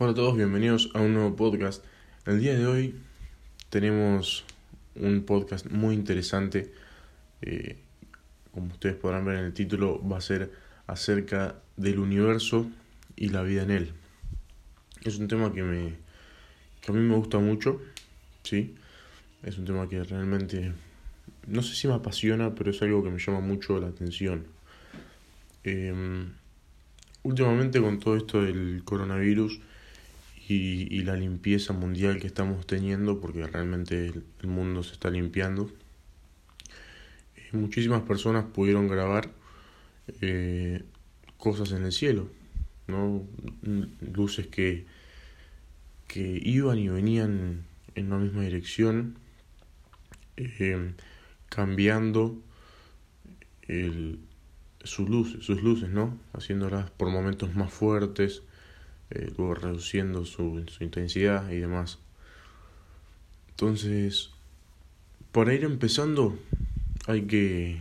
Hola a todos, bienvenidos a un nuevo podcast. El día de hoy tenemos un podcast muy interesante. Eh, como ustedes podrán ver en el título, va a ser acerca del universo y la vida en él. Es un tema que, me, que a mí me gusta mucho, ¿sí? Es un tema que realmente, no sé si me apasiona, pero es algo que me llama mucho la atención. Em, últimamente con todo esto del coronavirus y, la limpieza mundial que estamos teniendo, porque realmente el, mundo se está limpiando, eh, muchísimas personas pudieron grabar eh, cosas en el cielo, ¿no? luces que, que iban y venían en una misma dirección, eh, cambiando el, sus luces, ¿no? Haciéndolas por momentos más fuertes, eh, luego reduciendo su, su, intensidad y demás. Entonces, para ir empezando, hay que,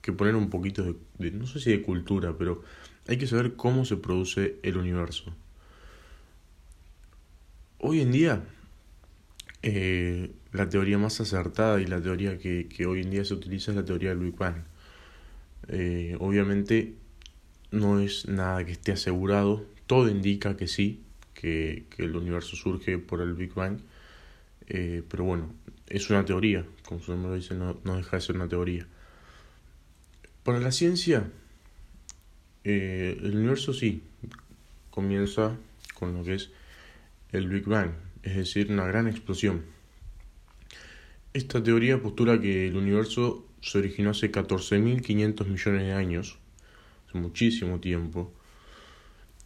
que poner un poquito de, de, no sé si de cultura, pero hay que saber cómo se produce el universo. Hoy en día, eh, la teoría más acertada y la teoría que, que hoy en día se utiliza es la teoría del Big Bang eh, obviamente no es nada que esté asegurado, todo indica que sí, que, que el universo surge por el Big Bang, eh, pero bueno, es una teoría, como su nombre lo dice, no, no, deja de ser una teoría. Para la ciencia, eh, el universo sí comienza con lo que es el Big Bang, es decir, una gran explosión. Esta teoría postula que el universo se originó hace 14.500 millones de años, hace muchísimo tiempo,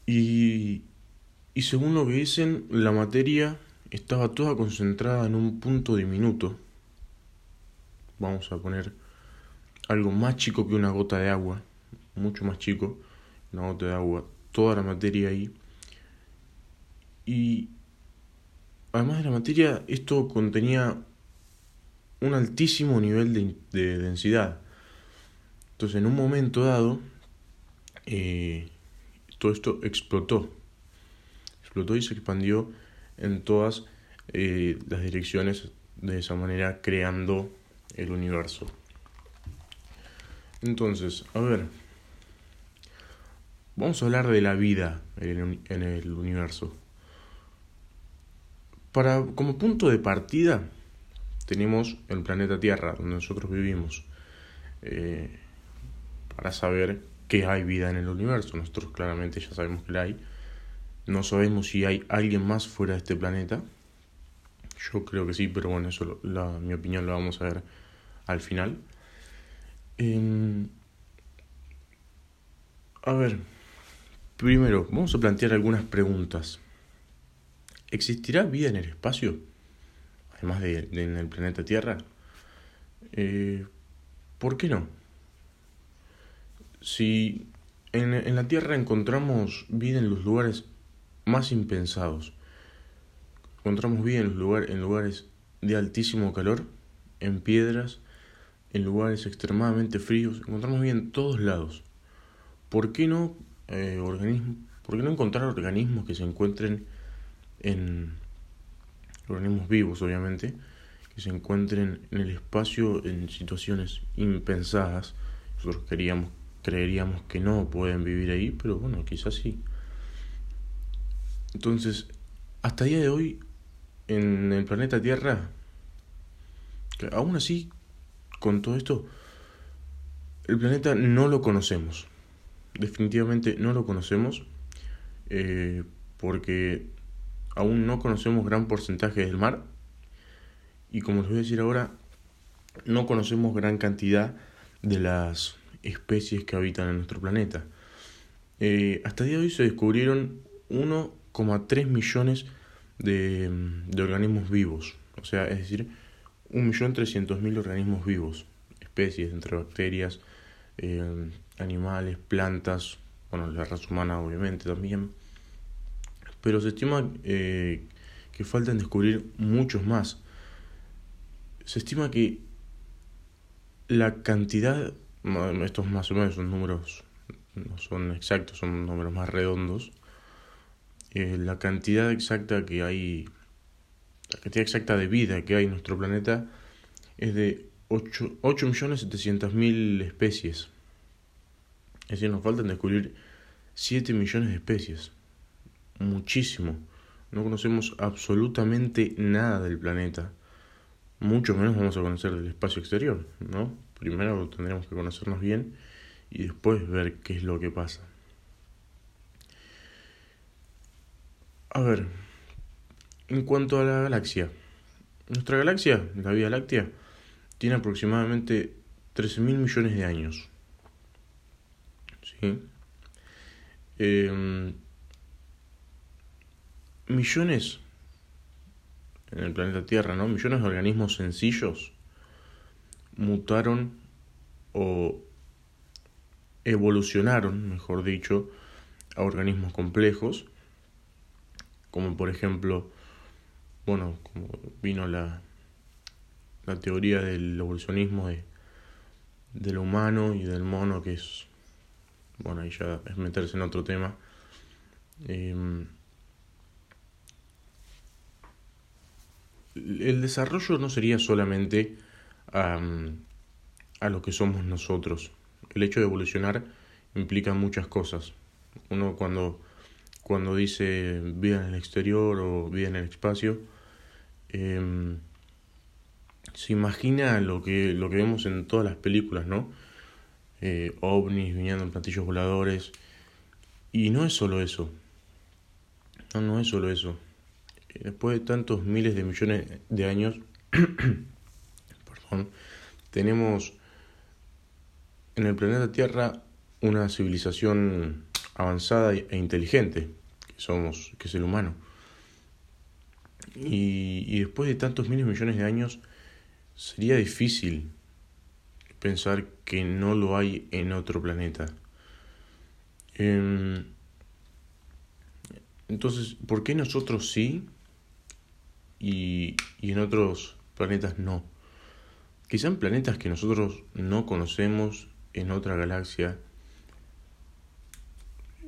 y, y según lo que dicen, la materia estaba toda concentrada en un punto diminuto. Vamos a poner algo más chico que una gota de agua, mucho más chico, una gota de agua, toda la materia ahí. Y además de la materia, esto contenía un altísimo nivel de, de densidad. Entonces, en un momento dado, eh, todo esto explotó. Explotó y se expandió en todas eh, las direcciones, de esa manera creando el universo. Entonces, a ver, vamos a hablar de la vida en el, universo. Para, como punto de partida, tenemos el planeta Tierra, donde nosotros vivimos, eh, para saber que hay vida en el universo. Nosotros claramente ya sabemos que la hay. No sabemos si hay alguien más fuera de este planeta. Yo creo que sí, pero bueno, eso la, mi opinión lo vamos a ver al final. Eh, a ver, primero, vamos a plantear algunas preguntas. ¿Existirá vida en el espacio? además de, de, en el planeta Tierra, eh, ¿por qué no? Si en, en, la Tierra encontramos vida en los lugares más impensados, encontramos vida en, en lugares de altísimo calor, en piedras, en lugares extremadamente fríos, encontramos vida en todos lados. ¿Por qué no, eh, organismo, ¿por qué no encontrar organismos que se encuentren en, organismos vivos obviamente, que se encuentren en el espacio en situaciones impensadas. Nosotros queríamos, creeríamos que no pueden vivir ahí, pero bueno, quizás sí. Entonces, hasta el día de hoy, en el planeta Tierra, que aún así, con todo esto, el planeta no lo conocemos. Definitivamente no lo conocemos. Eh, porque aún no conocemos gran porcentaje del mar y como les voy a decir ahora, no conocemos gran cantidad de las especies que habitan en nuestro planeta. Eh, hasta el día de hoy se descubrieron 1,3 millones de, de, organismos vivos, o sea, es decir, 1.300.000 organismos vivos, especies entre bacterias, eh, animales, plantas, bueno, la raza humana obviamente también pero se estima eh, que faltan descubrir muchos más. Se estima que la cantidad, estos más o menos son números, no son exactos, son números más redondos, eh, la cantidad exacta que hay, la cantidad exacta de vida que hay en nuestro planeta es de 8.700.000 especies. Es decir, nos faltan descubrir 7 millones de especies. Muchísimo. No conocemos absolutamente nada del planeta. Mucho menos vamos a conocer del espacio exterior, ¿no? Primero tendremos que conocernos bien y después ver qué es lo que pasa. A ver, en cuanto a la galaxia, nuestra galaxia, la Vía Láctea, tiene aproximadamente 13 mil millones de años. ¿Sí? Em, millones en el planeta Tierra, ¿no? Millones de organismos sencillos mutaron o evolucionaron, mejor dicho, a organismos complejos, como por ejemplo, bueno, como vino la, la teoría del evolucionismo de, del humano y del mono, que es, bueno, ahí ya es meterse en otro tema. Em, el desarrollo no sería solamente a lo que somos nosotros. El hecho de evolucionar implica muchas cosas. Uno cuando, cuando dice vida en el exterior o vida en el espacio, em, se imagina lo que, lo que vemos en todas las películas, ¿no? Eh, ovnis viniendo en platillos voladores. Y no es solo eso. No, no es solo eso. Después de tantos miles de millones de años, tenemos en el planeta Tierra una civilización avanzada e inteligente, que somos, que es el humano. Y, y después de tantos miles millones de años, sería difícil pensar que no lo hay en otro planeta. Em, entonces, ¿por qué nosotros sí y, y en otros planetas no? Quizá en planetas que nosotros no conocemos en otra galaxia,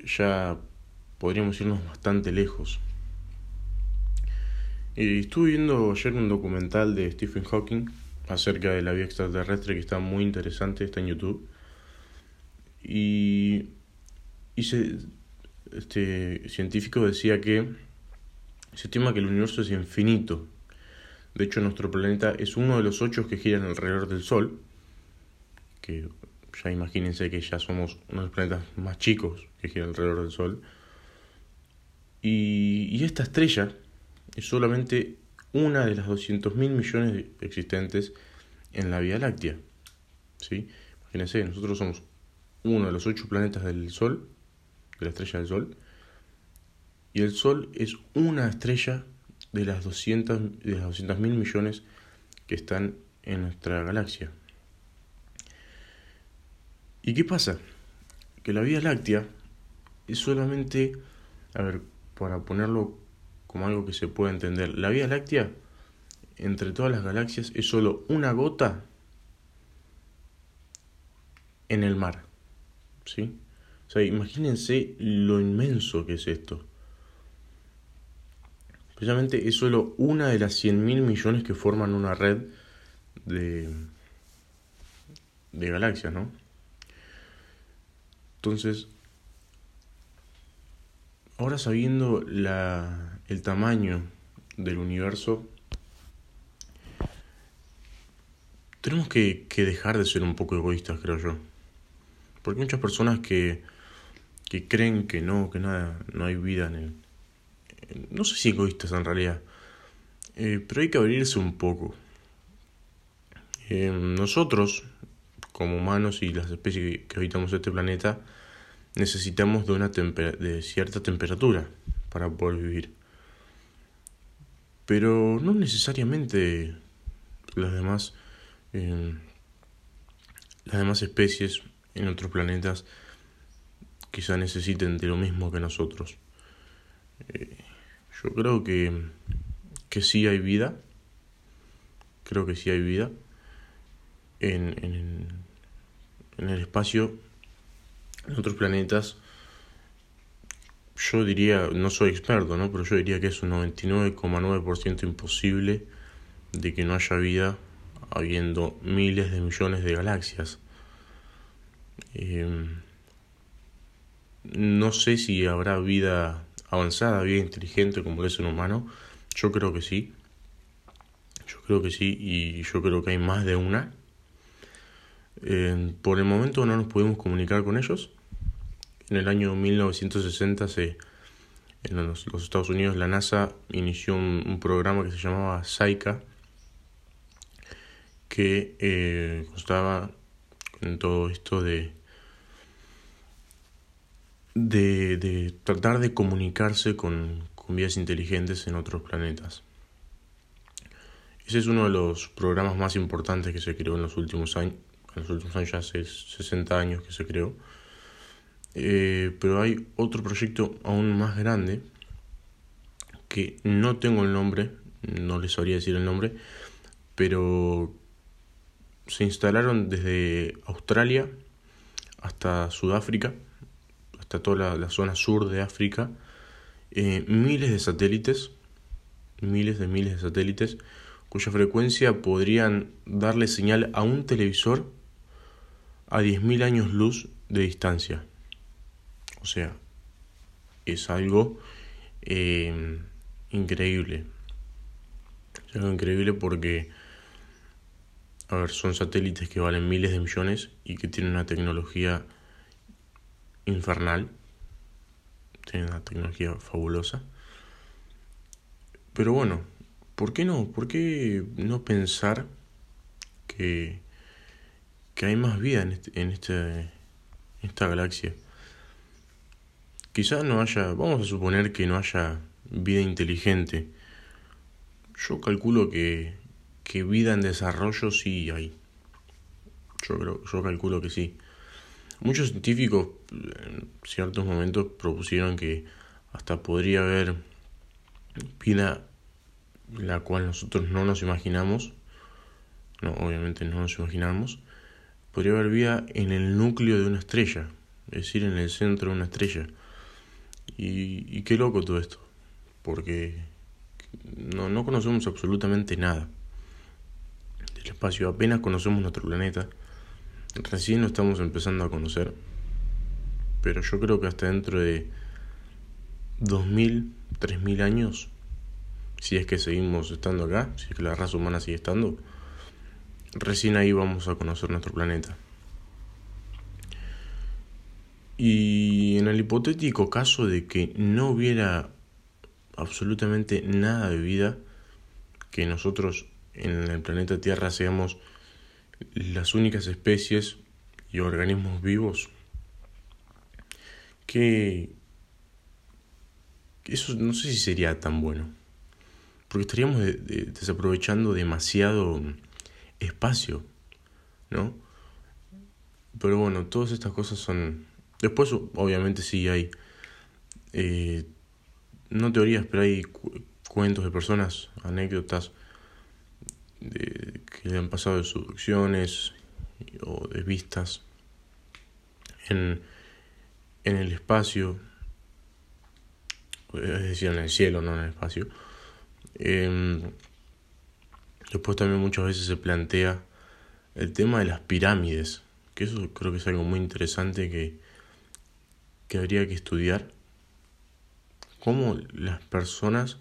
ya podríamos irnos bastante lejos. Y estuve viendo ayer un documental de Stephen Hawking acerca de la vida extraterrestre que está muy interesante, está en YouTube. Y, y se, este científico decía que se estima que el universo es infinito. De hecho, nuestro planeta es uno de los ocho que giran alrededor del Sol, que ya imagínense que ya somos uno de los planetas más chicos que giran alrededor del Sol. Y, esta estrella es solamente una de las 200 mil millones existentes en la Vía Láctea. ¿Sí? Imagínense, nosotros somos uno de los ocho planetas del Sol, de la estrella del Sol, y el Sol es una estrella de las 200 de las 200 mil millones que están en nuestra galaxia. ¿Y qué pasa? Que la Vía Láctea es solamente, a ver, para ponerlo como algo que se pueda entender, la Vía Láctea entre todas las galaxias es solo una gota en el mar. ¿Sí? O sea, imagínense lo inmenso que es esto. Precisamente es solo una de las 100 mil millones que forman una red de, de galaxias, ¿no? Entonces, ahora sabiendo la, el tamaño del universo, tenemos que, que, dejar de ser un poco egoístas, creo yo. Porque hay muchas personas que, que creen que no, que nada, no hay vida en el... No sé si egoístas en realidad, eh, pero hay que abrirse un poco. Eh, nosotros, como humanos y las especies que habitamos este planeta, necesitamos de, una de cierta temperatura para poder vivir. Pero no necesariamente las demás, eh, las demás especies en otros planetas quizá necesiten de lo mismo que nosotros. Eh, yo creo que, que sí hay vida, creo que sí hay vida en, en, en el espacio, en otros planetas, yo diría, no soy experto, ¿no? Pero yo diría que es un 99,9% imposible de que no haya vida habiendo miles de millones de galaxias. Em, no sé si habrá vida avanzada, vida inteligente como es un humano. Yo creo que sí. Yo creo que sí y yo creo que hay más de una. Em, por el momento no nos podemos comunicar con ellos. En el año 1960 se, en los, Estados Unidos la NASA inició un, programa que se llamaba SAICA que eh, constaba en todo esto de, de, de tratar de comunicarse con, con vías inteligentes en otros planetas. Ese es uno de los programas más importantes que se creó en los últimos años, en los últimos años, ya hace 60 años que se creó. Eh, pero hay otro proyecto aún más grande que no tengo el nombre, no les sabría decir el nombre, pero se instalaron desde Australia hasta Sudáfrica, hasta toda la, zona sur de África, eh, miles de satélites, miles de miles de satélites, cuya frecuencia podrían darle señal a un televisor a 10.000 años luz de distancia. O sea, es algo eh, increíble. Es algo increíble porque, a ver, son satélites que valen miles de millones y que tienen una tecnología infernal. Tienen una tecnología fabulosa. Pero bueno, ¿por qué no? ¿Por qué no pensar que, que hay más vida en, este, en, este, en esta galaxia? Quizás no haya, vamos a suponer que no haya vida inteligente. Yo calculo que, que vida en desarrollo sí hay. Yo, creo, yo calculo que sí. Muchos científicos en ciertos momentos propusieron que hasta podría haber vida la cual nosotros no nos imaginamos. No, obviamente no nos imaginamos. Podría haber vida en el núcleo de una estrella, es decir, en el centro de una estrella. Y, qué loco todo esto, porque no, no conocemos absolutamente nada del espacio, apenas conocemos nuestro planeta, recién lo estamos empezando a conocer, pero yo creo que hasta dentro de 2000, 3000 años, si es que seguimos estando acá, si es que la raza humana sigue estando, recién ahí vamos a conocer nuestro planeta. Y en el hipotético caso de que no hubiera absolutamente nada de vida, que nosotros en el planeta Tierra seamos las únicas especies y organismos vivos, que eso no sé si sería tan bueno, porque estaríamos desaprovechando demasiado espacio, ¿no? Pero bueno, todas estas cosas son Después, obviamente, sí hay, eh, no teorías, pero hay cuentos de personas, anécdotas de, que le han pasado de subducciones o de vistas en, en el espacio, es decir, en el cielo, no en el espacio. Em, después también muchas veces se plantea el tema de las pirámides, que eso creo que es algo muy interesante que que habría que estudiar cómo las personas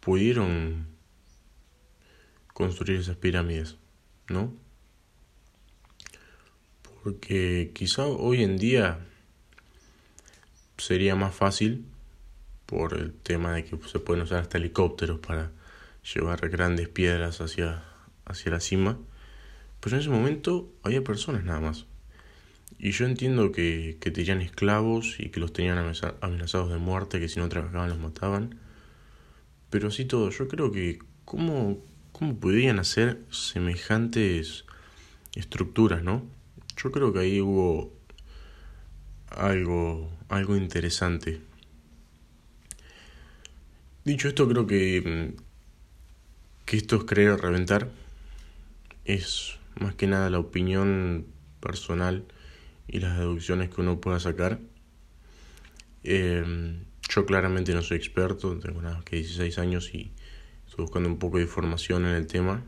pudieron construir esas pirámides, ¿no? Porque quizá hoy en día sería más fácil por el tema de que se pueden usar hasta helicópteros para llevar grandes piedras hacia, hacia la cima. Pero en ese momento había personas nada más. Y yo entiendo que, que tenían esclavos y que los tenían amenazados de muerte, que si no trabajaban los mataban. Pero así todo, yo creo que cómo, cómo podrían hacer semejantes estructuras, ¿no? Yo creo que ahí hubo algo, algo interesante. Dicho esto, creo que, que esto es creer o reventar. Es más que nada la opinión personal y las deducciones que uno pueda sacar. Em, yo claramente no soy experto, tengo nada que 16 años y buscando un poco de información en el tema.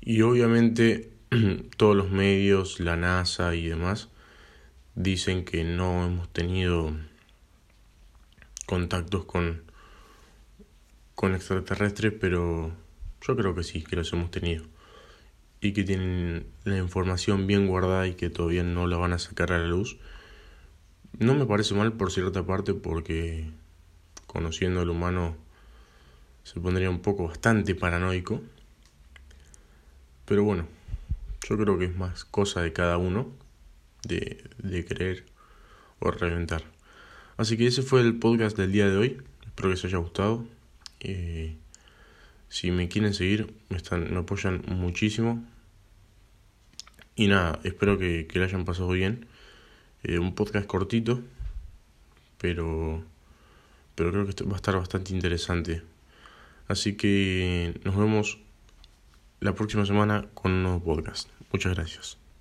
Y obviamente todos los medios, la NASA y demás, dicen que no hemos tenido contactos con, con extraterrestres, pero yo creo que sí, que los hemos tenido. Y que tienen la información bien guardada y que todavía no la van a sacar a la luz. No me parece mal por cierta parte porque conociendo al humano se pondría un poco bastante paranoico. Pero bueno, yo creo que es más cosa de cada uno de, de creer o reventar. Así que ese fue el podcast del día de hoy. Espero que les haya gustado. Eh, si me quieren seguir, me, están, me apoyan muchísimo. Y nada, espero que, que le hayan pasado bien. Eh, un podcast cortito, pero, pero creo que va a estar bastante interesante. Así que nos vemos la próxima semana con un nuevo podcast. Muchas gracias.